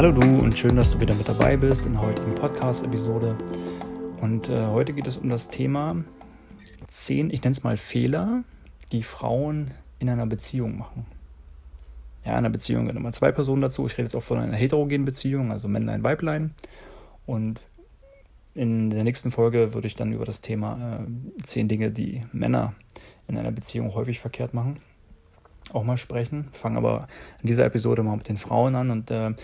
Hallo du und schön, dass du wieder mit dabei bist in der heutigen Podcast-Episode. Und äh, heute geht es um das Thema 10, ich nenne es mal Fehler, die Frauen in einer Beziehung machen. Ja, in einer Beziehung sind immer zwei Personen dazu. Ich rede jetzt auch von einer heterogenen Beziehung, also Männlein, Weiblein. Und in der nächsten Folge würde ich dann über das Thema äh, 10 Dinge, die Männer in einer Beziehung häufig verkehrt machen, auch mal sprechen. Fange aber in dieser Episode mal mit den Frauen an und äh,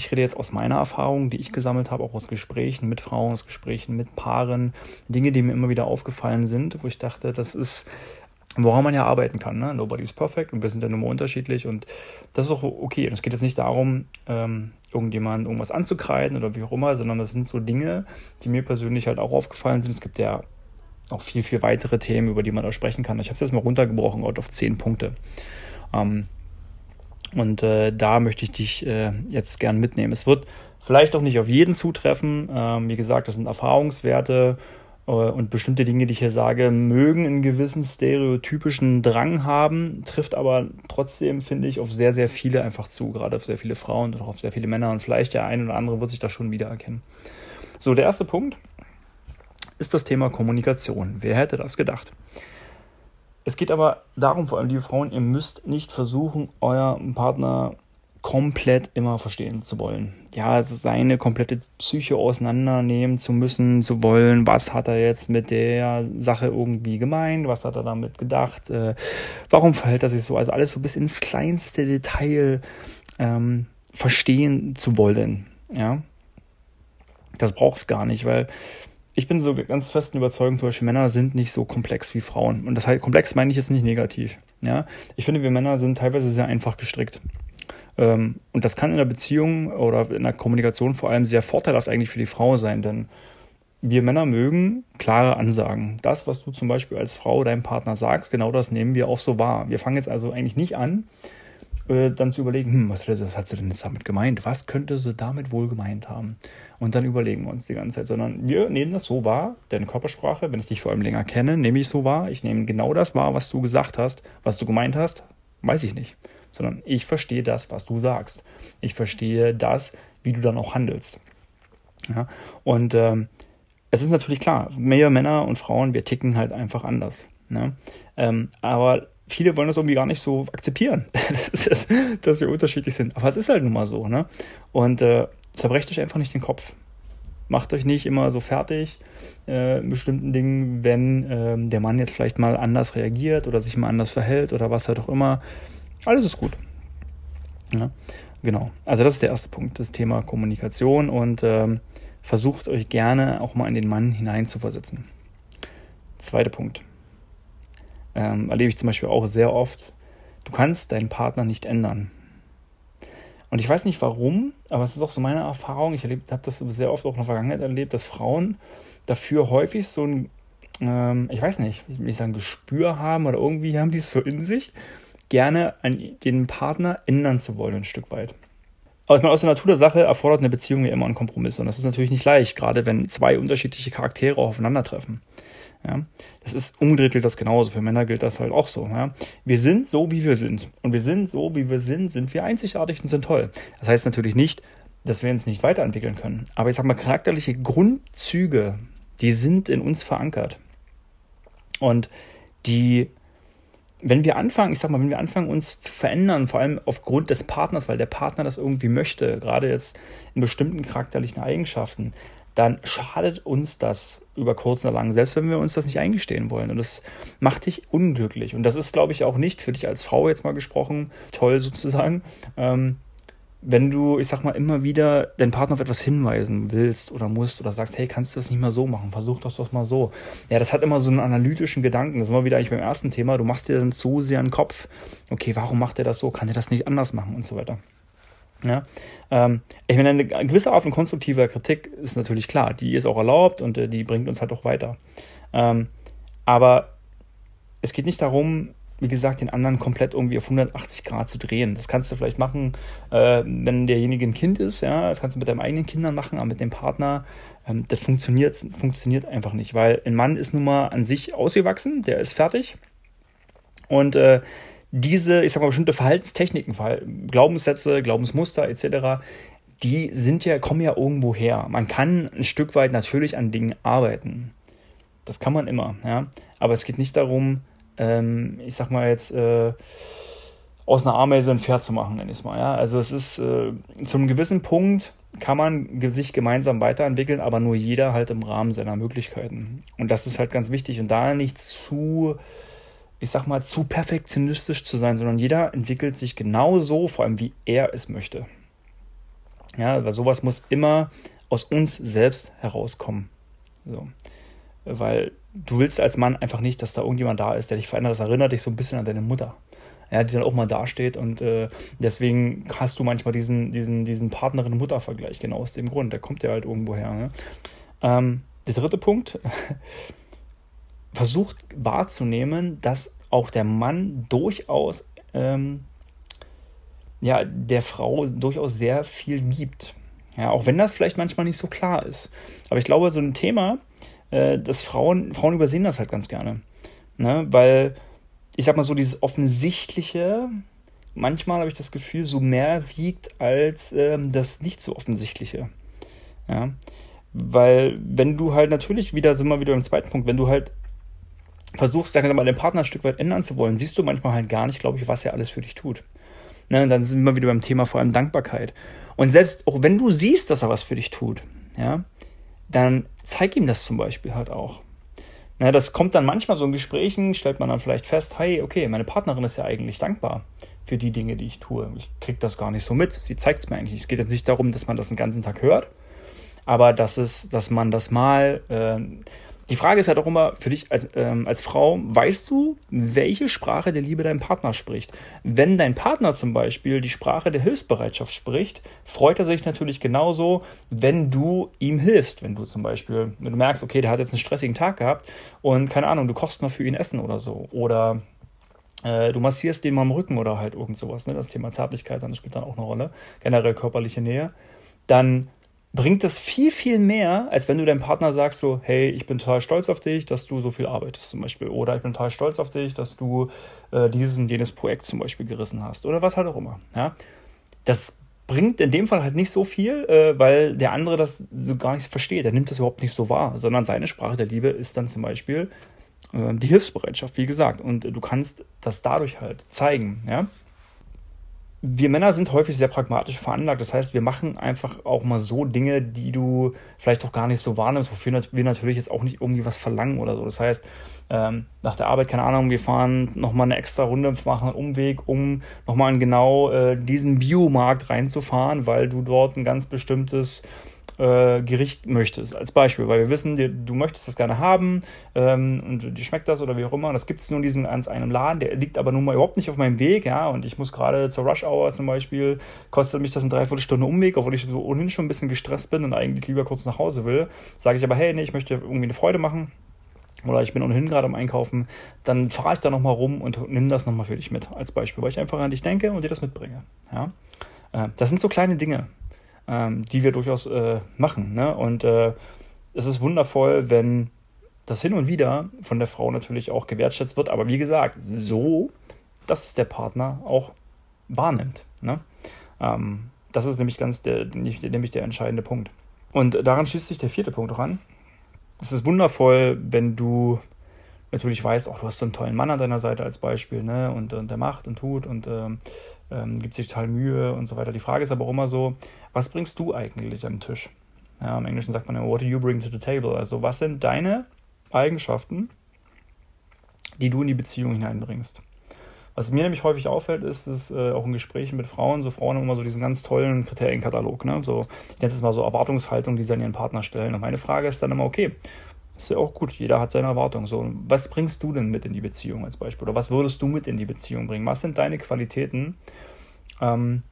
ich rede jetzt aus meiner Erfahrung, die ich gesammelt habe, auch aus Gesprächen mit Frauen, aus Gesprächen mit Paaren, Dinge, die mir immer wieder aufgefallen sind, wo ich dachte, das ist, woran man ja arbeiten kann. Ne? Nobody's perfect und wir sind ja nur mal unterschiedlich und das ist auch okay. Und es geht jetzt nicht darum, ähm, irgendjemand irgendwas anzukreiden oder wie auch immer, sondern das sind so Dinge, die mir persönlich halt auch aufgefallen sind. Es gibt ja auch viel, viel weitere Themen, über die man da sprechen kann. Ich habe es jetzt mal runtergebrochen auf zehn Punkte. Ähm, und äh, da möchte ich dich äh, jetzt gern mitnehmen. Es wird vielleicht auch nicht auf jeden zutreffen. Ähm, wie gesagt, das sind Erfahrungswerte äh, und bestimmte Dinge, die ich hier sage, mögen einen gewissen stereotypischen Drang haben, trifft aber trotzdem, finde ich, auf sehr, sehr viele einfach zu. Gerade auf sehr viele Frauen und auch auf sehr viele Männer. Und vielleicht der eine oder andere wird sich da schon wiedererkennen. So, der erste Punkt ist das Thema Kommunikation. Wer hätte das gedacht? Es geht aber darum, vor allem, liebe Frauen, ihr müsst nicht versuchen, euren Partner komplett immer verstehen zu wollen. Ja, also seine komplette Psyche auseinandernehmen zu müssen, zu wollen, was hat er jetzt mit der Sache irgendwie gemeint, was hat er damit gedacht, äh, warum verhält er sich so, also alles so bis ins kleinste Detail ähm, verstehen zu wollen. Ja, das braucht es gar nicht, weil ich bin so ganz festen Überzeugung, zum Beispiel Männer sind nicht so komplex wie Frauen. Und das heißt, komplex meine ich jetzt nicht negativ. Ja? Ich finde, wir Männer sind teilweise sehr einfach gestrickt. Ähm, und das kann in der Beziehung oder in der Kommunikation vor allem sehr vorteilhaft eigentlich für die Frau sein, denn wir Männer mögen klare Ansagen. Das, was du zum Beispiel als Frau deinem Partner sagst, genau das nehmen wir auch so wahr. Wir fangen jetzt also eigentlich nicht an, äh, dann zu überlegen, hm, was, was hat sie denn jetzt damit gemeint? Was könnte sie damit wohl gemeint haben? Und dann überlegen wir uns die ganze Zeit, sondern wir nehmen das so wahr, denn Körpersprache, wenn ich dich vor allem länger kenne, nehme ich so wahr. Ich nehme genau das wahr, was du gesagt hast, was du gemeint hast, weiß ich nicht. Sondern ich verstehe das, was du sagst. Ich verstehe das, wie du dann auch handelst. Ja? Und ähm, es ist natürlich klar, mehr Männer und Frauen, wir ticken halt einfach anders. Ne? Ähm, aber viele wollen das irgendwie gar nicht so akzeptieren, das dass wir unterschiedlich sind. Aber es ist halt nun mal so. Ne? Und äh, zerbrecht euch einfach nicht den Kopf. Macht euch nicht immer so fertig äh, in bestimmten Dingen, wenn ähm, der Mann jetzt vielleicht mal anders reagiert oder sich mal anders verhält oder was halt auch immer. Alles ist gut. Ja? Genau. Also das ist der erste Punkt, das Thema Kommunikation und ähm, versucht euch gerne auch mal in den Mann hineinzuversetzen. Zweiter Punkt ähm, erlebe ich zum Beispiel auch sehr oft, du kannst deinen Partner nicht ändern. Und ich weiß nicht warum, aber es ist auch so meine Erfahrung, ich habe das sehr oft auch in der Vergangenheit erlebt, dass Frauen dafür häufig so ein, ähm, ich weiß nicht, ich will nicht sagen Gespür haben oder irgendwie haben die es so in sich, gerne an den Partner ändern zu wollen, ein Stück weit. Aber ich meine, aus der Natur der Sache erfordert eine Beziehung ja immer einen Kompromiss. Und das ist natürlich nicht leicht, gerade wenn zwei unterschiedliche Charaktere aufeinandertreffen. Ja, das ist umgedreht gilt das genauso. Für Männer gilt das halt auch so. Ja. Wir sind so, wie wir sind. Und wir sind so, wie wir sind, sind wir einzigartig und sind toll. Das heißt natürlich nicht, dass wir uns nicht weiterentwickeln können. Aber ich sag mal, charakterliche Grundzüge, die sind in uns verankert. Und die, wenn wir anfangen, ich sag mal, wenn wir anfangen, uns zu verändern, vor allem aufgrund des Partners, weil der Partner das irgendwie möchte, gerade jetzt in bestimmten charakterlichen Eigenschaften, dann schadet uns das über kurz oder lang, selbst wenn wir uns das nicht eingestehen wollen. Und das macht dich unglücklich. Und das ist, glaube ich, auch nicht für dich als Frau jetzt mal gesprochen, toll sozusagen, ähm, wenn du, ich sag mal, immer wieder deinen Partner auf etwas hinweisen willst oder musst oder sagst, hey, kannst du das nicht mal so machen? Versuch doch das mal so. Ja, das hat immer so einen analytischen Gedanken. Das sind wir wieder eigentlich beim ersten Thema. Du machst dir dann zu sehr einen Kopf. Okay, warum macht er das so? Kann er das nicht anders machen und so weiter? Ja, ähm, ich meine, eine gewisse Art von konstruktiver Kritik ist natürlich klar, die ist auch erlaubt und äh, die bringt uns halt auch weiter. Ähm, aber es geht nicht darum, wie gesagt, den anderen komplett irgendwie auf 180 Grad zu drehen. Das kannst du vielleicht machen, äh, wenn derjenige ein Kind ist, ja, das kannst du mit deinen eigenen Kindern machen, aber mit dem Partner, ähm, das funktioniert, funktioniert einfach nicht, weil ein Mann ist nun mal an sich ausgewachsen, der ist fertig. Und äh, diese, ich sag mal, bestimmte Verhaltenstechniken, Glaubenssätze, Glaubensmuster etc., die sind ja, kommen ja irgendwo her. Man kann ein Stück weit natürlich an Dingen arbeiten. Das kann man immer, ja. Aber es geht nicht darum, ähm, ich sag mal jetzt, äh, aus einer Ameise ein Pferd zu machen, nenne ich es mal. Ja? Also es ist äh, zu einem gewissen Punkt kann man sich gemeinsam weiterentwickeln, aber nur jeder halt im Rahmen seiner Möglichkeiten. Und das ist halt ganz wichtig. Und da nicht zu, ich sag mal, zu perfektionistisch zu sein, sondern jeder entwickelt sich genauso, vor allem wie er es möchte. Ja, weil sowas muss immer aus uns selbst herauskommen. So. Weil du willst als Mann einfach nicht, dass da irgendjemand da ist, der dich verändert. Das erinnert dich so ein bisschen an deine Mutter ja, die dann auch mal dasteht. Und äh, deswegen hast du manchmal diesen, diesen, diesen Partnerin-Mutter-Vergleich, genau aus dem Grund. Der kommt ja halt irgendwo her. Ne? Ähm, der dritte Punkt, versucht wahrzunehmen, dass auch der Mann durchaus ähm, ja, der Frau durchaus sehr viel gibt. Ja, auch wenn das vielleicht manchmal nicht so klar ist. Aber ich glaube, so ein Thema, äh, dass Frauen, Frauen übersehen das halt ganz gerne. Ne? Weil ich sag mal so, dieses Offensichtliche, manchmal habe ich das Gefühl, so mehr wiegt als ähm, das nicht so Offensichtliche. Ja. Weil, wenn du halt natürlich wieder, sind wir wieder im zweiten Punkt, wenn du halt versuchst, wir mal, den Partner ein Stück weit ändern zu wollen, siehst du manchmal halt gar nicht, glaube ich, was er alles für dich tut. Ne, dann sind wir wieder beim Thema vor allem Dankbarkeit. Und selbst auch wenn du siehst, dass er was für dich tut, ja, dann zeig ihm das zum Beispiel halt auch. Na, das kommt dann manchmal so in Gesprächen, stellt man dann vielleicht fest, hey, okay, meine Partnerin ist ja eigentlich dankbar für die Dinge, die ich tue. Ich kriege das gar nicht so mit. Sie zeigt es mir eigentlich. Es geht jetzt nicht darum, dass man das den ganzen Tag hört, aber dass, es, dass man das mal äh, die Frage ist halt auch immer für dich als, ähm, als Frau, weißt du, welche Sprache der Liebe dein Partner spricht? Wenn dein Partner zum Beispiel die Sprache der Hilfsbereitschaft spricht, freut er sich natürlich genauso, wenn du ihm hilfst. Wenn du zum Beispiel, wenn du merkst, okay, der hat jetzt einen stressigen Tag gehabt und keine Ahnung, du kochst mal für ihn Essen oder so. Oder äh, du massierst den mal am Rücken oder halt irgend sowas. Ne? Das Thema Zärtlichkeit dann spielt dann auch eine Rolle. Generell körperliche Nähe. Dann bringt das viel, viel mehr, als wenn du deinem Partner sagst so, hey, ich bin total stolz auf dich, dass du so viel arbeitest zum Beispiel. Oder ich bin total stolz auf dich, dass du äh, dieses und jenes Projekt zum Beispiel gerissen hast. Oder was halt auch immer. Ja? Das bringt in dem Fall halt nicht so viel, äh, weil der andere das so gar nicht versteht. Er nimmt das überhaupt nicht so wahr, sondern seine Sprache der Liebe ist dann zum Beispiel äh, die Hilfsbereitschaft, wie gesagt. Und du kannst das dadurch halt zeigen. Ja? Wir Männer sind häufig sehr pragmatisch veranlagt. Das heißt, wir machen einfach auch mal so Dinge, die du vielleicht auch gar nicht so wahrnimmst, wofür wir natürlich jetzt auch nicht irgendwie was verlangen oder so. Das heißt, ähm, nach der Arbeit, keine Ahnung, wir fahren nochmal eine extra Runde, machen einen Umweg, um nochmal in genau äh, diesen Biomarkt reinzufahren, weil du dort ein ganz bestimmtes äh, Gericht möchtest, als Beispiel, weil wir wissen, dir, du möchtest das gerne haben ähm, und dir schmeckt das oder wie auch immer. Das gibt es nur in diesem ganz einem Laden, der liegt aber nun mal überhaupt nicht auf meinem Weg, ja, und ich muss gerade zur Rush Hour zum Beispiel, kostet mich das eine Dreiviertelstunde Umweg, obwohl ich so ohnehin schon ein bisschen gestresst bin und eigentlich lieber kurz nach Hause will. Sage ich aber, hey, nee, ich möchte irgendwie eine Freude machen, oder ich bin ohnehin gerade am Einkaufen, dann fahre ich da nochmal rum und nimm das nochmal für dich mit als Beispiel, weil ich einfach an dich denke und dir das mitbringe. Ja? Äh, das sind so kleine Dinge ähm, die wir durchaus äh, machen. Ne? Und äh, es ist wundervoll, wenn das hin und wieder von der Frau natürlich auch gewertschätzt wird, aber wie gesagt, so, dass es der Partner auch wahrnimmt. Ne? Ähm, das ist nämlich ganz der, nämlich der entscheidende Punkt. Und daran schließt sich der vierte Punkt auch an. Es ist wundervoll, wenn du natürlich weißt, auch du hast so einen tollen Mann an deiner Seite als Beispiel, ne? Und, und der macht und tut und ähm, ähm, gibt sich total Mühe und so weiter. Die Frage ist aber auch immer so, was bringst du eigentlich am Tisch? Ja, Im Englischen sagt man ja, what do you bring to the table? Also was sind deine Eigenschaften, die du in die Beziehung hineinbringst? Was mir nämlich häufig auffällt, ist es äh, auch in Gesprächen mit Frauen, so Frauen haben immer so diesen ganz tollen Kriterienkatalog, ne? So, ich nenne es mal so Erwartungshaltung, die sie an ihren Partner stellen. Und meine Frage ist dann immer, okay, ist ja auch gut, jeder hat seine Erwartungen. So, was bringst du denn mit in die Beziehung als Beispiel? Oder was würdest du mit in die Beziehung bringen? Was sind deine Qualitäten, ähm,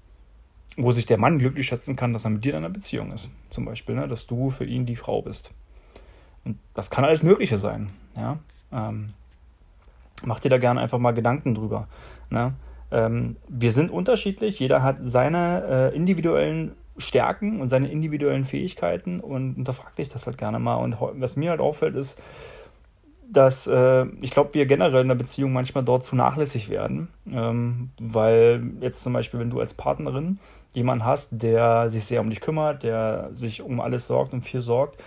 wo sich der Mann glücklich schätzen kann, dass er mit dir in einer Beziehung ist? Zum Beispiel, ne? dass du für ihn die Frau bist. Und das kann alles Mögliche sein. Ja? Ähm, mach dir da gerne einfach mal Gedanken drüber. Ne? Ähm, wir sind unterschiedlich, jeder hat seine äh, individuellen Stärken und seine individuellen Fähigkeiten und hinterfragt dich das halt gerne mal. Und was mir halt auffällt, ist, dass äh, ich glaube, wir generell in der Beziehung manchmal dort zu nachlässig werden, ähm, weil jetzt zum Beispiel, wenn du als Partnerin jemanden hast, der sich sehr um dich kümmert, der sich um alles sorgt und viel sorgt,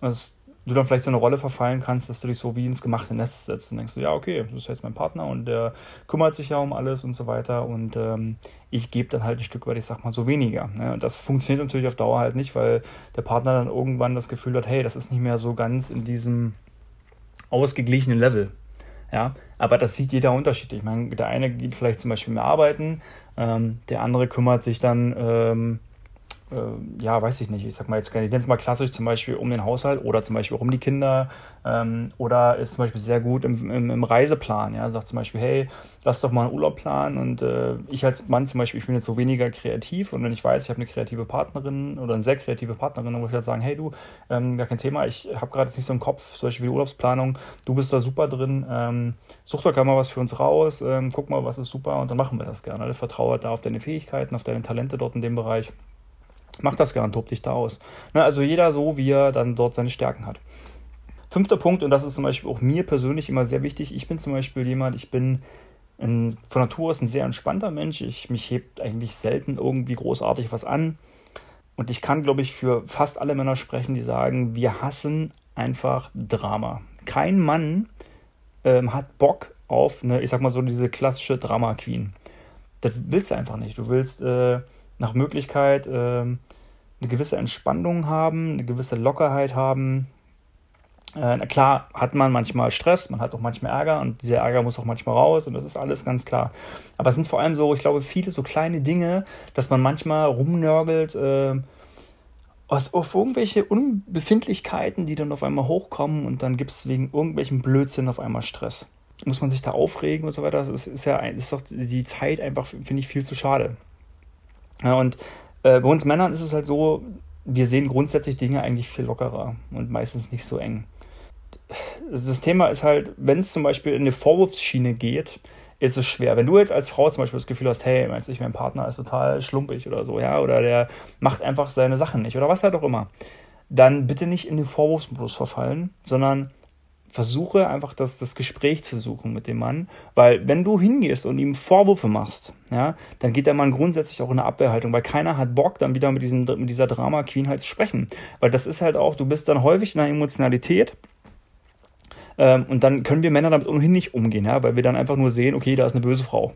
dass du dann vielleicht so eine Rolle verfallen kannst, dass du dich so wie ins gemachte Netz setzt und denkst, ja, okay, das ist jetzt mein Partner und der kümmert sich ja um alles und so weiter und ähm, ich gebe dann halt ein Stück weit, ich sag mal, so weniger. Ne? Das funktioniert natürlich auf Dauer halt nicht, weil der Partner dann irgendwann das Gefühl hat, hey, das ist nicht mehr so ganz in diesem ausgeglichenen Level. Ja, aber das sieht jeder unterschiedlich. Ich meine, der eine geht vielleicht zum Beispiel mehr arbeiten, ähm, der andere kümmert sich dann ähm, äh, ja, weiß ich nicht, ich sag mal jetzt, ich nenne es mal klassisch zum Beispiel um den Haushalt oder zum Beispiel auch um die Kinder ähm, oder ist zum Beispiel sehr gut im, im, im, Reiseplan, ja, sagt zum Beispiel, hey, lass doch mal einen Urlaub planen. Und äh, ich als Mann zum Beispiel, ich bin jetzt so weniger kreativ. Und wenn ich weiß, ich habe eine kreative Partnerin oder eine sehr kreative Partnerin, dann muss ich halt sagen, hey du, ähm, gar kein Thema, ich habe gerade jetzt nicht so im Kopf, zum Beispiel wie Urlaubsplanung, du bist da super drin, ähm, such doch gerne mal was für uns raus, ähm, guck mal, was ist super. Und dann machen wir das gerne. Vertraue da auf deine Fähigkeiten, auf deine Talente dort in dem Bereich. Mach das gern, tob dich da aus. Ne, also jeder so, wie er dann dort seine Stärken hat. Fünfter Punkt, und das ist zum Beispiel auch mir persönlich immer sehr wichtig, ich bin zum Beispiel jemand, ich bin ein, von Natur aus ein sehr entspannter Mensch. Ich, mich hebt eigentlich selten irgendwie großartig was an. Und ich kann, glaube ich, für fast alle Männer sprechen, die sagen, wir hassen einfach Drama. Kein Mann ähm, hat Bock auf, eine, ich sag mal so, diese klassische Drama-Queen. Das willst du einfach nicht. Du willst äh, nach Möglichkeit äh, eine gewisse Entspannung haben, eine gewisse Lockerheit haben. Äh, klar hat man manchmal Stress, man hat auch manchmal Ärger und dieser Ärger muss auch manchmal raus und das ist alles ganz klar. Aber es sind vor allem so, ich glaube, viele so kleine Dinge, dass man manchmal rumnörgelt, äh, aus, auf irgendwelche Unbefindlichkeiten, die dann auf einmal hochkommen und dann gibt es wegen irgendwelchen Blödsinn auf einmal Stress. Muss man sich da aufregen und so weiter? Das ist, ist ja ist doch die Zeit einfach, finde ich, viel zu schade. Ja, und äh, bei uns Männern ist es halt so, wir sehen grundsätzlich Dinge eigentlich viel lockerer und meistens nicht so eng. Das Thema ist halt, wenn es zum Beispiel in eine Vorwurfsschiene geht, ist es schwer. Wenn du jetzt als Frau zum Beispiel das Gefühl hast, hey, meinst du, mein Partner ist total schlumpig oder so, ja, oder der macht einfach seine Sachen nicht oder was halt auch immer, dann bitte nicht in den Vorwurfsmodus verfallen, sondern versuche einfach das, das Gespräch zu suchen mit dem Mann, weil wenn du hingehst und ihm Vorwürfe machst, ja, dann geht der Mann grundsätzlich auch in eine Abwehrhaltung, weil keiner hat Bock, dann wieder mit, diesen, mit dieser Drama-Queen halt zu sprechen. Weil das ist halt auch, du bist dann häufig in einer Emotionalität, ähm, und dann können wir Männer damit ohnehin nicht umgehen, ja, weil wir dann einfach nur sehen, okay, da ist eine böse Frau.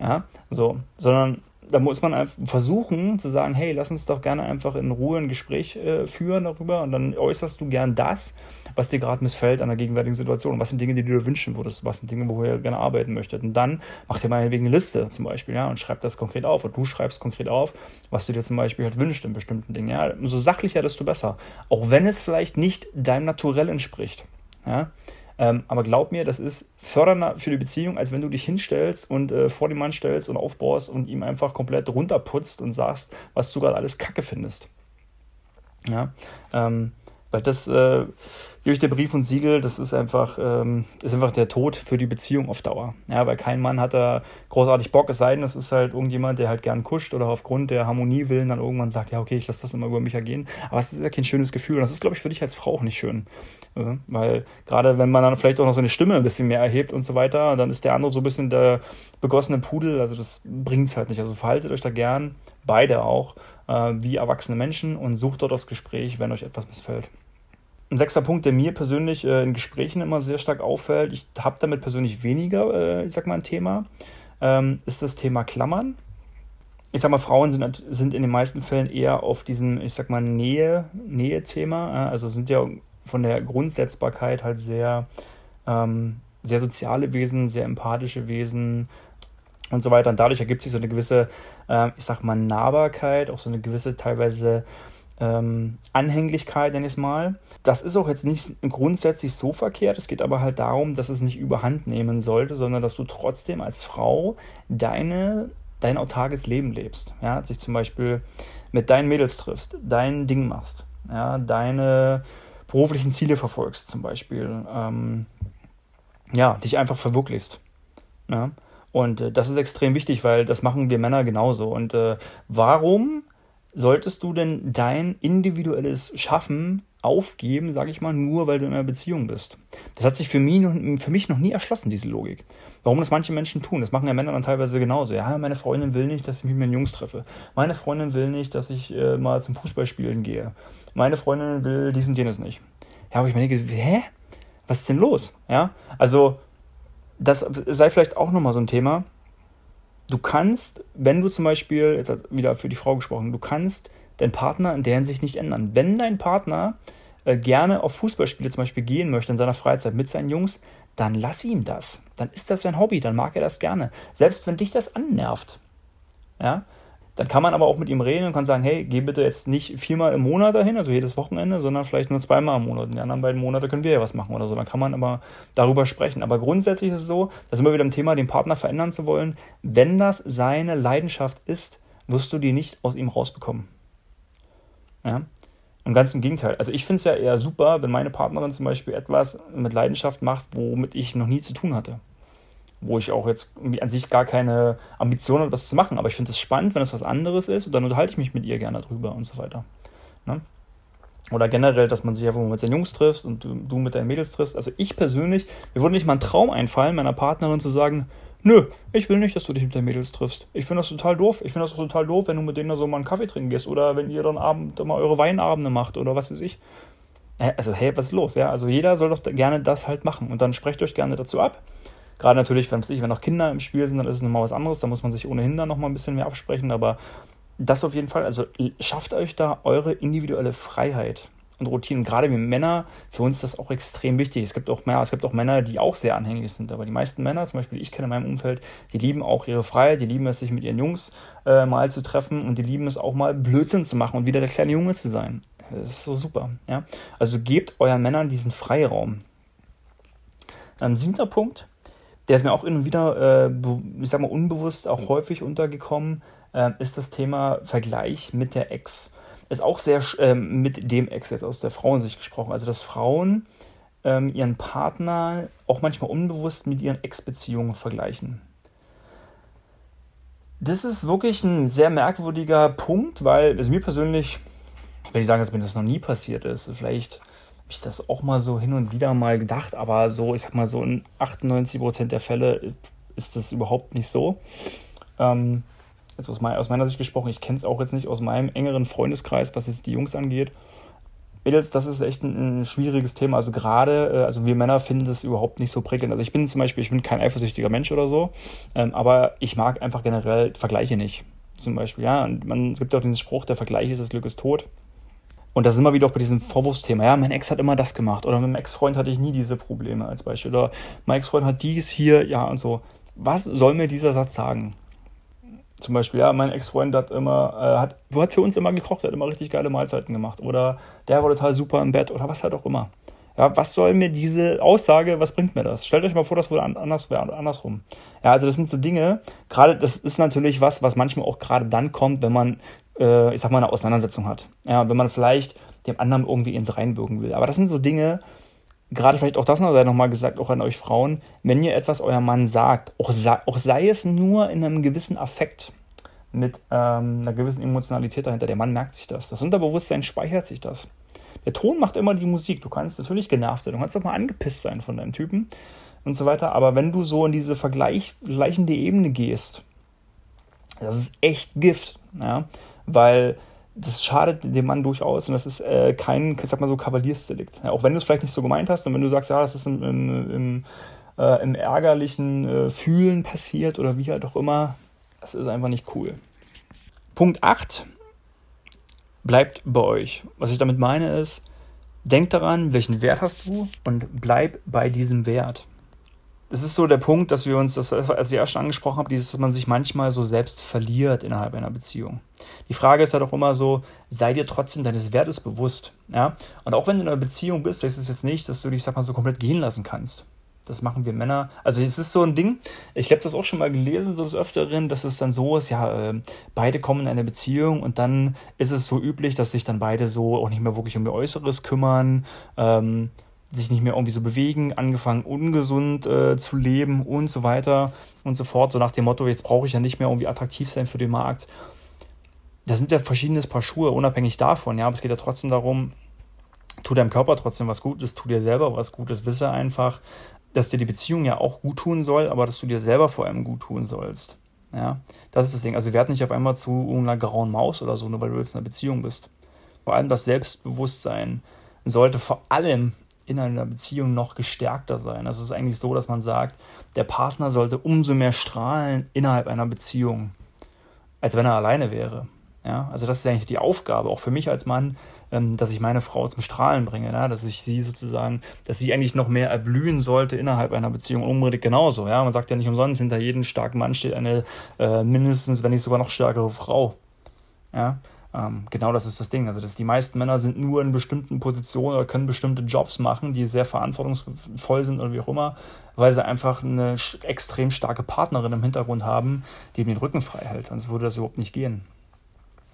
Ja, so, sondern da muss man einfach versuchen zu sagen, hey, lass uns doch gerne einfach in Ruhe ein Gespräch äh, führen darüber und dann äußerst du gern das, was dir gerade missfällt an der gegenwärtigen Situation. Was sind Dinge, die du dir wünschen würdest? Was sind Dinge, wo ihr gerne arbeiten möchtet? Und dann mach dir mal wegen eine Liste zum Beispiel, ja, und schreib das konkret auf. Und du schreibst konkret auf, was du dir zum Beispiel halt wünschst in bestimmten Dingen. Ja, umso sachlicher, desto besser. Auch wenn es vielleicht nicht deinem Naturell entspricht. Ja, ähm, aber glaub mir, das ist fördernder für die Beziehung, als wenn du dich hinstellst und äh, vor den Mann stellst und aufbaust und ihm einfach komplett runterputzt und sagst, was du gerade alles Kacke findest. Ja, ähm, weil das äh, ich dir Brief und Siegel, das ist einfach, ähm, ist einfach der Tod für die Beziehung auf Dauer. Ja, weil kein Mann hat da großartig Bock, es sei denn, das ist halt irgendjemand, der halt gern kuscht oder aufgrund der Harmonie willen dann irgendwann sagt, ja, okay, ich lasse das immer über mich ergehen. Aber es ist ja kein schönes Gefühl. Und das ist, glaube ich, für dich als Frau auch nicht schön. Ja, weil gerade wenn man dann vielleicht auch noch seine Stimme ein bisschen mehr erhebt und so weiter, dann ist der andere so ein bisschen der begossene Pudel. Also das bringt es halt nicht. Also verhaltet euch da gern, beide auch, äh, wie erwachsene Menschen und sucht dort das Gespräch, wenn euch etwas missfällt. Ein sechster Punkt, der mir persönlich äh, in Gesprächen immer sehr stark auffällt, ich habe damit persönlich weniger, äh, ich sag mal, ein Thema, ähm, ist das Thema Klammern. Ich sag mal, Frauen sind, sind in den meisten Fällen eher auf diesem, ich sag mal, Nähe, Nähe-Thema, äh, also sind ja von der Grundsetzbarkeit halt sehr, ähm, sehr soziale Wesen, sehr empathische Wesen und so weiter. Und dadurch ergibt sich so eine gewisse, äh, ich sag mal, Nahbarkeit, auch so eine gewisse teilweise ähm, Anhänglichkeit, nenne ich es mal. Das ist auch jetzt nicht grundsätzlich so verkehrt. Es geht aber halt darum, dass es nicht überhand nehmen sollte, sondern dass du trotzdem als Frau deine, dein autarkes Leben lebst. Ja, dich zum Beispiel mit deinen Mädels triffst, dein Ding machst, ja, deine beruflichen Ziele verfolgst zum Beispiel. Ähm, ja, dich einfach verwirklichst. Ja? Und äh, das ist extrem wichtig, weil das machen wir Männer genauso. Und äh, warum solltest du denn dein individuelles Schaffen aufgeben, sage ich mal, nur weil du in einer Beziehung bist. Das hat sich für mich, noch, für mich noch nie erschlossen, diese Logik. Warum das manche Menschen tun, das machen ja Männer dann teilweise genauso. Ja, meine Freundin will nicht, dass ich mich mit Jungs treffe. Meine Freundin will nicht, dass ich äh, mal zum Fußballspielen gehe. Meine Freundin will dies und jenes nicht. Ja, aber ich meine, hä? Was ist denn los? Ja, also das sei vielleicht auch nochmal so ein Thema. Du kannst, wenn du zum Beispiel, jetzt wieder für die Frau gesprochen, du kannst deinen Partner in der Hinsicht nicht ändern. Wenn dein Partner äh, gerne auf Fußballspiele zum Beispiel gehen möchte in seiner Freizeit mit seinen Jungs, dann lass ihm das. Dann ist das sein Hobby, dann mag er das gerne. Selbst wenn dich das annervt. Ja, dann kann man aber auch mit ihm reden und kann sagen, hey, geh bitte jetzt nicht viermal im Monat dahin, also jedes Wochenende, sondern vielleicht nur zweimal im Monat. In den anderen beiden Monate können wir ja was machen oder so. Dann kann man aber darüber sprechen. Aber grundsätzlich ist es so, da sind wir wieder im Thema, den Partner verändern zu wollen. Wenn das seine Leidenschaft ist, wirst du die nicht aus ihm rausbekommen. Ja? Und ganz im Gegenteil. Also ich finde es ja eher super, wenn meine Partnerin zum Beispiel etwas mit Leidenschaft macht, womit ich noch nie zu tun hatte wo ich auch jetzt an sich gar keine Ambition habe, das zu machen. Aber ich finde es spannend, wenn es was anderes ist und dann unterhalte ich mich mit ihr gerne drüber und so weiter. Ne? Oder generell, dass man sich einfach mit seinen Jungs trifft und du, du, mit deinen Mädels triffst. Also ich persönlich, mir würde nicht mal ein Traum einfallen, meiner Partnerin zu sagen, nö, ich will nicht, dass du dich mit deinen Mädels triffst. Ich finde das total doof. Ich finde das total doof, wenn du mit denen so mal einen Kaffee trinken gehst oder wenn ihr dann Abend mal eure Weinabende macht oder was weiß ich. Also, hey, was ist los? Ja, also jeder soll doch gerne das halt machen und dann sprecht euch gerne dazu ab. Gerade natürlich, wenn, wenn noch Kinder im Spiel sind, dann ist es nochmal was anderes. Da muss man sich ohnehin dann nochmal ein bisschen mehr absprechen. Aber das auf jeden Fall, also schafft euch da eure individuelle Freiheit und Routinen. Gerade wir Männer, für uns ist das auch extrem wichtig. Es gibt auch Männer, es gibt auch Männer, die auch sehr anhängig sind. Aber die meisten Männer, zum Beispiel ich kenne in meinem Umfeld, die lieben auch ihre Freiheit, die lieben es, sich mit ihren Jungs äh, mal zu treffen und die lieben es auch mal Blödsinn zu machen und wieder der kleine Junge zu sein. Das ist so super. Ja? Also gebt euren Männern diesen Freiraum. Ähm, siebter Punkt, der ist mir auch immer wieder, äh, ich sag mal, unbewusst auch häufig untergekommen, äh, ist das Thema Vergleich mit der Ex. Ist auch sehr äh, mit dem Ex jetzt aus der Frauensicht gesprochen. Also, dass Frauen ähm, ihren Partner auch manchmal unbewusst mit ihren Ex-Beziehungen vergleichen. Das ist wirklich ein sehr merkwürdiger Punkt, weil also mir persönlich, wenn ich sagen, dass mir das noch nie passiert ist, vielleicht ich das auch mal so hin und wieder mal gedacht, aber so, ich sag mal, so in 98% der Fälle ist das überhaupt nicht so. Ähm, jetzt aus, aus, meiner Sicht gesprochen, ich kenne es auch jetzt nicht aus meinem engeren Freundeskreis, was jetzt die Jungs angeht. Mädels, das ist echt ein, ein schwieriges Thema. Also gerade, äh, also wir Männer finden das überhaupt nicht so prickelnd. Also ich bin zum Beispiel, ich bin kein eifersüchtiger Mensch oder so, ähm, aber ich mag einfach generell Vergleiche nicht. Zum Beispiel, ja, und man, es gibt auch diesen Spruch, der Vergleich ist das Glück ist tot. Und da sind wir wieder auch bei diesem Vorwurfsthema. Ja, mein Ex hat immer das gemacht. Oder mit meinem Ex-Freund hatte ich nie diese Probleme als Beispiel. Oder mein Ex-Freund hat dies hier, ja und so. Was soll mir dieser Satz sagen? Zum Beispiel, ja, mein Ex-Freund hat immer, äh, hat, hat für uns immer gekocht, hat immer richtig geile Mahlzeiten gemacht. Oder der war total super im Bett oder was halt auch immer. Ja, was soll mir diese Aussage, was bringt mir das? Stellt euch mal vor, das würde anders wäre, andersrum. Ja, also das sind so Dinge, gerade das ist natürlich was, was manchmal auch gerade dann kommt, wenn man äh, ich sag mal, eine Auseinandersetzung hat. Ja, wenn man vielleicht dem anderen irgendwie ins Reinwirken will. Aber das sind so Dinge, gerade vielleicht auch das noch, sei nochmal gesagt, auch an euch Frauen, wenn ihr etwas euer Mann sagt, auch sei, auch sei es nur in einem gewissen Affekt, mit ähm, einer gewissen Emotionalität dahinter, der Mann merkt sich das. Das Unterbewusstsein speichert sich das. Der Ton macht immer die Musik. Du kannst natürlich genervt sein, du kannst auch mal angepisst sein von deinem Typen und so weiter. Aber wenn du so in diese vergleichende Ebene gehst, das ist echt Gift. Ja? Weil das schadet dem Mann durchaus und das ist äh, kein, ich sag mal so, Kavaliersdelikt. Ja, auch wenn du es vielleicht nicht so gemeint hast und wenn du sagst, ja, das ist im, im, im, äh, im ärgerlichen äh, Fühlen passiert oder wie halt auch immer, das ist einfach nicht cool. Punkt 8 bleibt bei euch. Was ich damit meine ist, denk daran, welchen Wert hast du und bleib bei diesem Wert es ist so der Punkt, dass wir uns, das, als ich ja schon angesprochen habe, dieses, dass man sich manchmal so selbst verliert innerhalb einer Beziehung. Die Frage ist halt auch immer so, sei dir trotzdem deines Wertes bewusst. Ja? Und auch wenn du in einer Beziehung bist, heißt es jetzt nicht, dass du dich, sag mal, so komplett gehen lassen kannst. Das machen wir Männer. Also es ist so ein Ding, ich habe das auch schon mal gelesen, so des Öfteren, dass es dann so ist, ja, äh, beide kommen in eine Beziehung und dann ist es so üblich, dass sich dann beide so auch nicht mehr wirklich um ihr Äußeres kümmern. Ähm, sich nicht mehr irgendwie so bewegen, angefangen ungesund äh, zu leben und so weiter und so fort. So nach dem Motto, jetzt brauche ich ja nicht mehr irgendwie attraktiv sein für den Markt. Das sind ja verschiedene Paar Schuhe, unabhängig davon, ja, aber es geht ja trotzdem darum, tu deinem Körper trotzdem was Gutes, tu dir selber was Gutes. Wisse einfach, dass dir die Beziehung ja auch gut tun soll, aber dass du dir selber vor allem gut tun sollst. Ja, das ist das Ding. Also werd nicht auf einmal zu irgendeiner grauen Maus oder so, nur weil du jetzt in einer Beziehung bist. Vor allem das Selbstbewusstsein sollte vor allem in einer Beziehung noch gestärkter sein. Es ist eigentlich so, dass man sagt, der Partner sollte umso mehr strahlen innerhalb einer Beziehung, als wenn er alleine wäre. Ja, also das ist eigentlich die Aufgabe, auch für mich als Mann, ähm, dass ich meine Frau zum Strahlen bringe, ja? dass ich sie sozusagen, dass sie eigentlich noch mehr erblühen sollte innerhalb einer Beziehung. Unbedingt genauso. Ja, man sagt ja nicht umsonst, hinter jedem starken Mann steht eine äh, mindestens, wenn nicht sogar noch stärkere Frau. Ja, ähm, genau das ist das Ding. Also, dass die meisten Männer sind nur in bestimmten Positionen oder können bestimmte Jobs machen, die sehr verantwortungsvoll sind oder wie auch immer, weil sie einfach eine extrem starke Partnerin im Hintergrund haben, die ihm den Rücken frei hält. Sonst würde das überhaupt nicht gehen.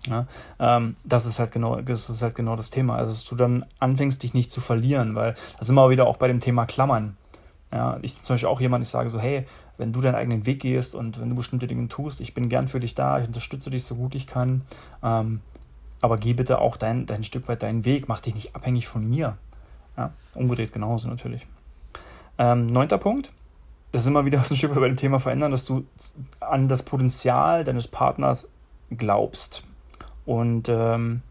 Ja, ähm, das ist halt genau, das ist halt genau das Thema. Also, dass du dann anfängst, dich nicht zu verlieren, weil das immer wieder auch bei dem Thema Klammern. Ja, ich bin zum Beispiel auch jemand, ich sage so, hey, wenn du deinen eigenen Weg gehst und wenn du bestimmte Dinge tust, ich bin gern für dich da, ich unterstütze dich so gut ich kann, ähm, aber geh bitte auch dein, dein Stück weit deinen Weg, mach dich nicht abhängig von mir. Ja, umgedreht genauso natürlich. Ähm, neunter Punkt, das ist immer wieder ein Stück weit bei dem Thema verändern, dass du an das Potenzial deines Partners glaubst und ähm,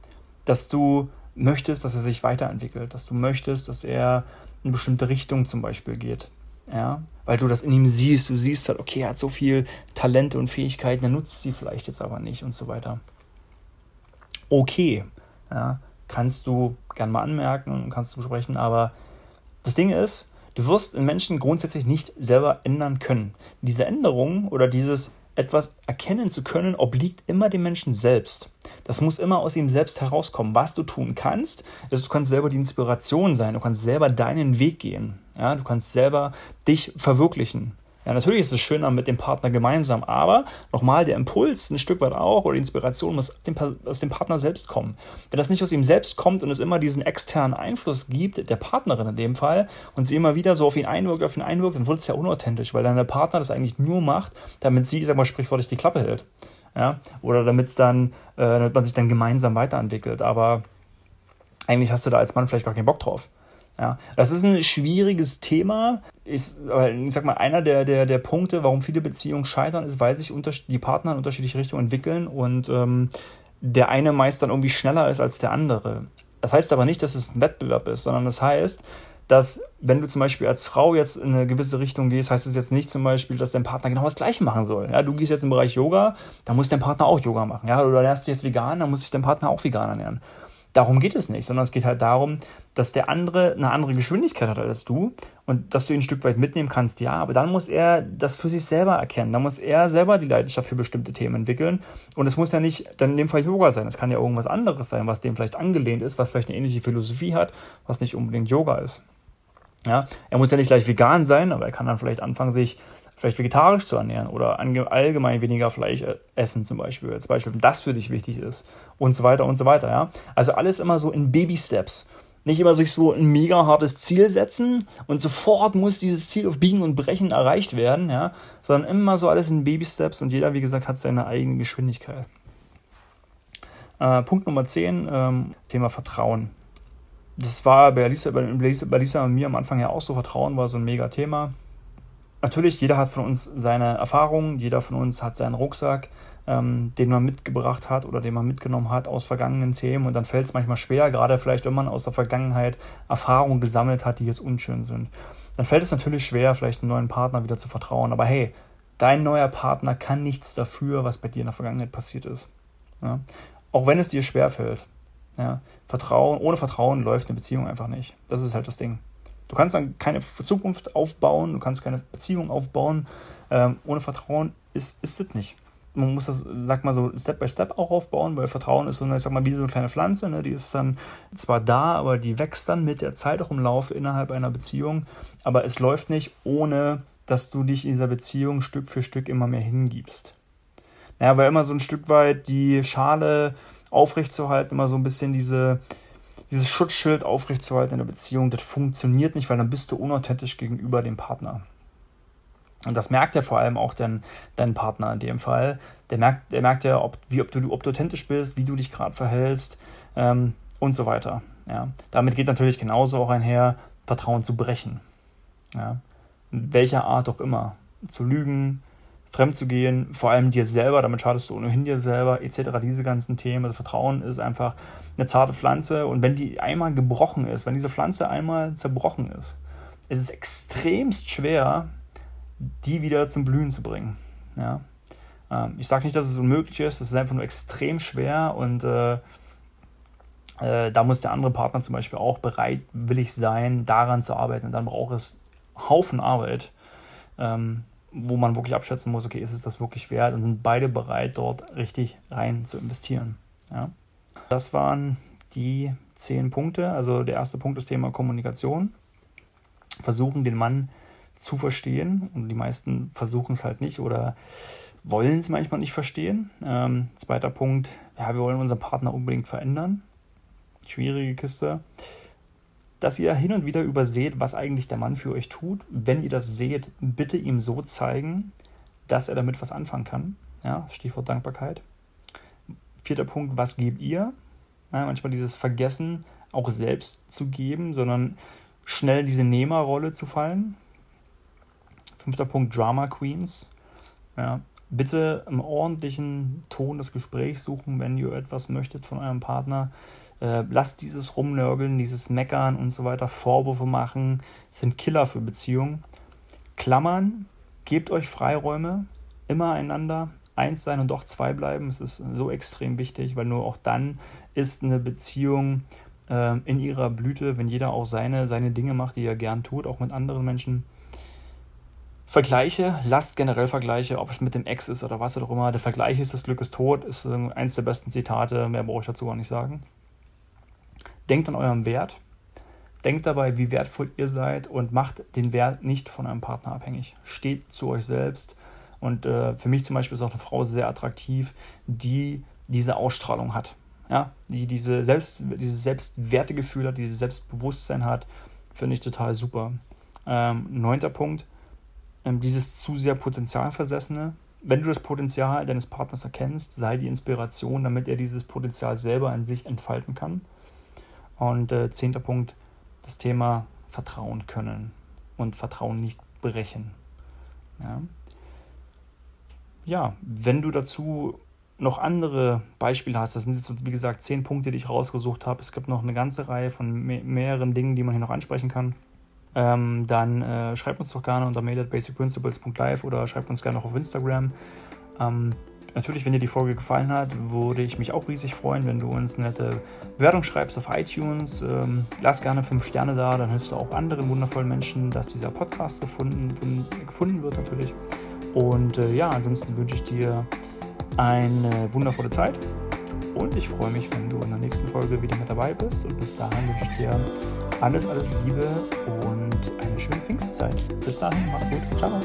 dass du möchtest, dass er sich weiterentwickelt, dass du möchtest, dass er in eine bestimmte Richtung zum Beispiel geht. Ja, weil du das in ihm siehst, du siehst halt, okay, er hat so viel Talente und Fähigkeiten, er nutzt sie vielleicht jetzt aber nicht und so weiter. Okay, ja, kannst du gern mal anmerken, kannst du besprechen, aber das Ding ist, du wirst in Menschen grundsätzlich nicht selber ändern können. Diese Änderung oder dieses etwas erkennen zu können, obliegt immer dem Menschen selbst. Das muss immer aus ihm selbst herauskommen. Was du tun kannst, ist, du kannst selber die Inspiration sein, du kannst selber deinen Weg gehen. Ja, du kannst selber dich verwirklichen. Ja, natürlich ist es schöner mit dem Partner gemeinsam, aber nochmal, der Impuls ein Stück weit auch oder die Inspiration muss aus dem Partner selbst kommen. Wenn das nicht aus ihm selbst kommt und es immer diesen externen Einfluss gibt, der Partnerin in dem Fall, und sie immer wieder so auf ihn einwirkt, auf ihn einwirkt, dann wird es ja unauthentisch, weil dann der Partner das eigentlich nur macht, damit sie, sag mal, sprichwörtlich die Klappe hält. Ja? Oder damit es dann, äh, damit man sich dann gemeinsam weiterentwickelt. Aber eigentlich hast du da als Mann vielleicht gar keinen Bock drauf. Ja, das ist ein schwieriges Thema. Ist, ich sag mal, einer der, der, der Punkte, warum viele Beziehungen scheitern, ist, weil sich die Partner in unterschiedliche Richtungen entwickeln und ähm, der eine meist dann irgendwie schneller ist als der andere. Das heißt aber nicht, dass es ein Wettbewerb ist, sondern das heißt, dass wenn du zum Beispiel als Frau jetzt in eine gewisse Richtung gehst, heißt es jetzt nicht zum Beispiel, dass dein Partner genau das Gleiche machen soll. Ja, du gehst jetzt im Bereich Yoga, dann muss dein Partner auch Yoga machen. Ja, oder lernst du jetzt vegan, dann muss sich dein Partner auch vegan ernähren. Darum geht es nicht, sondern es geht halt darum, dass der andere eine andere Geschwindigkeit hat als du und dass du ihn ein Stück weit mitnehmen kannst, ja, aber dann muss er das für sich selber erkennen. Dann muss er selber die Leidenschaft für bestimmte Themen entwickeln. Und es muss ja nicht dann in dem Fall Yoga sein. Es kann ja irgendwas anderes sein, was dem vielleicht angelehnt ist, was vielleicht eine ähnliche Philosophie hat, was nicht unbedingt Yoga ist. Ja, er muss ja nicht gleich vegan sein, aber er kann dann vielleicht anfangen, sich vielleicht vegetarisch zu ernähren oder allgemein weniger Fleisch e-, essen zum Beispiel, als Beispiel, wenn das für dich wichtig ist und so weiter und so weiter. Ja? Also alles immer so in Baby-Steps. Nicht immer sich so ein mega hartes Ziel setzen und sofort muss dieses Ziel auf Biegen und Brechen erreicht werden, ja? sondern immer so alles in Baby-Steps und jeder, wie gesagt, hat seine eigene Geschwindigkeit. Äh, Punkt Nummer 10, ähm, Thema Vertrauen. Das war bei Lisa, bei, Lisa, bei Lisa und mir am Anfang ja auch so, Vertrauen war so ein mega Thema natürlich, jeder hat von uns seine Erfahrungen, jeder von uns hat seinen Rucksack, ähm, den man mitgebracht hat oder den man mitgenommen hat aus vergangenen Themen. Und dann fällt es manchmal schwer, gerade vielleicht, wenn man aus der Vergangenheit Erfahrungen gesammelt hat, die jetzt unschön sind. Dann fällt es natürlich schwer, vielleicht einem neuen Partner wieder zu vertrauen. Aber hey, dein neuer Partner kann nichts dafür, was bei dir in der Vergangenheit passiert ist. Ja? Auch wenn es dir schwer fällt. Ja? Vertrauen, ohne Vertrauen läuft eine Beziehung einfach nicht. Das ist halt das Ding. Du kannst dann keine Zukunft aufbauen, du kannst keine Beziehung aufbauen. Ähm, ohne Vertrauen ist, ist das nicht. Man muss das, sag mal so, Step by Step auch aufbauen, weil Vertrauen ist so eine, ich sag mal, wie so eine kleine Pflanze, ne? die ist dann zwar da, aber die wächst dann mit der Zeit auch im Laufe innerhalb einer Beziehung. Aber es läuft nicht, ohne dass du dich in dieser Beziehung Stück für Stück immer mehr hingibst. Naja, weil immer so ein Stück weit die Schale aufrechtzuerhalten, immer so ein bisschen diese, dieses Schutzschild aufrechtzuerhalten in der Beziehung, das funktioniert nicht, weil dann bist du unauthentisch gegenüber dem Partner. Und das merkt ja vor allem auch dein, dein Partner in dem Fall. Der merkt, der merkt ja, ob, wie, ob, du, ob du authentisch bist, wie du dich gerade verhältst ähm, und so weiter. Ja? Damit geht natürlich genauso auch einher, Vertrauen zu brechen. Ja? welcher Art auch immer. Zu lügen, fremd zu gehen, vor allem dir selber, damit schadest du ohnehin dir selber, etc. Diese ganzen Themen. Also Vertrauen ist einfach eine zarte Pflanze und wenn die einmal gebrochen ist, wenn diese Pflanze einmal zerbrochen ist, ist es extremst schwer, die wieder zum Blühen zu bringen. Ja? Ähm, ich sage nicht, dass es unmöglich ist, es ist einfach nur extrem schwer und äh, äh, da muss der andere Partner zum Beispiel auch bereitwillig sein, daran zu arbeiten. Und dann braucht es Haufen Arbeit, ähm, wo man wirklich abschätzen muss, okay, ist es das wirklich wert und sind beide bereit, dort richtig rein zu investieren. Ja? Das waren die zehn Punkte. Also der erste Punkt ist Thema Kommunikation. Versuchen, den Mann zu verstehen. Und die meisten versuchen es halt nicht oder wollen es manchmal nicht verstehen. Ähm, zweiter Punkt, ja, wir wollen unseren Partner unbedingt verändern. Schwierige Kiste. Dass ihr hin und wieder überseht, was eigentlich der Mann für euch tut. Wenn ihr das seht, bitte ihm so zeigen, dass er damit was anfangen kann. Ja, Stichwort Dankbarkeit. Vierter Punkt, was gebt ihr? Ja, manchmal dieses Vergessen, auch selbst zu geben, sondern schnell diese Nehmerrolle zu fallen. Fünfter Punkt, Drama Queens. Ja, bitte im ordentlichen Ton des Gesprächs suchen, wenn ihr etwas möchtet von eurem Partner. Äh, lasst dieses Rumnörgeln, dieses Meckern und so weiter, Vorwürfe machen, sind Killer für Beziehungen. Klammern, gebt euch Freiräume, immer einander, eins sein und doch zwei bleiben. Es ist so extrem wichtig, weil nur auch dann ist eine Beziehung äh, in ihrer Blüte, wenn jeder auch seine, seine Dinge macht, die er gern tut, auch mit anderen Menschen. Vergleiche, lasst generell Vergleiche, ob es mit dem Ex ist oder was auch immer. Der Vergleich ist das Glück ist tot, ist eins der besten Zitate, mehr brauche ich dazu gar nicht sagen. Denkt an euren Wert, denkt dabei, wie wertvoll ihr seid und macht den Wert nicht von einem Partner abhängig. Steht zu euch selbst. Und äh, für mich zum Beispiel ist auch eine Frau sehr attraktiv, die diese Ausstrahlung hat. Ja, die diese Selbst, dieses Selbstwertegefühl hat, dieses Selbstbewusstsein hat, finde ich total super. Ähm, neunter Punkt, ähm, dieses zu sehr Potenzialversessene. Wenn du das Potenzial deines Partners erkennst, sei die Inspiration, damit er dieses Potenzial selber in sich entfalten kann. Und äh, zehnter Punkt, das Thema Vertrauen können und Vertrauen nicht brechen. Ja. ja, wenn du dazu noch andere Beispiele hast, das sind jetzt wie gesagt zehn Punkte, die ich rausgesucht habe. Es gibt noch eine ganze Reihe von mehreren Dingen, die man hier noch ansprechen kann ähm, dann äh, schreibt uns doch gerne unter mail.basicprinciples.live oder schreibt uns gerne auch auf Instagram. Ähm, natürlich, wenn dir die Folge gefallen hat, würde ich mich auch riesig freuen, wenn du uns eine nette Bewertung schreibst auf iTunes. Ähm, lass gerne fünf Sterne da, dann hilfst du auch anderen wundervollen Menschen, dass dieser Podcast gefunden, gefunden wird natürlich. Und äh, ja, ansonsten wünsche ich dir eine wundervolle Zeit und ich freue mich, wenn du in der nächsten Folge wieder mit dabei bist. Und bis dahin wünsche ich dir alles, alles Liebe und eine schöne Pfingstzeit. Bis dahin, mach's gut. Ciao.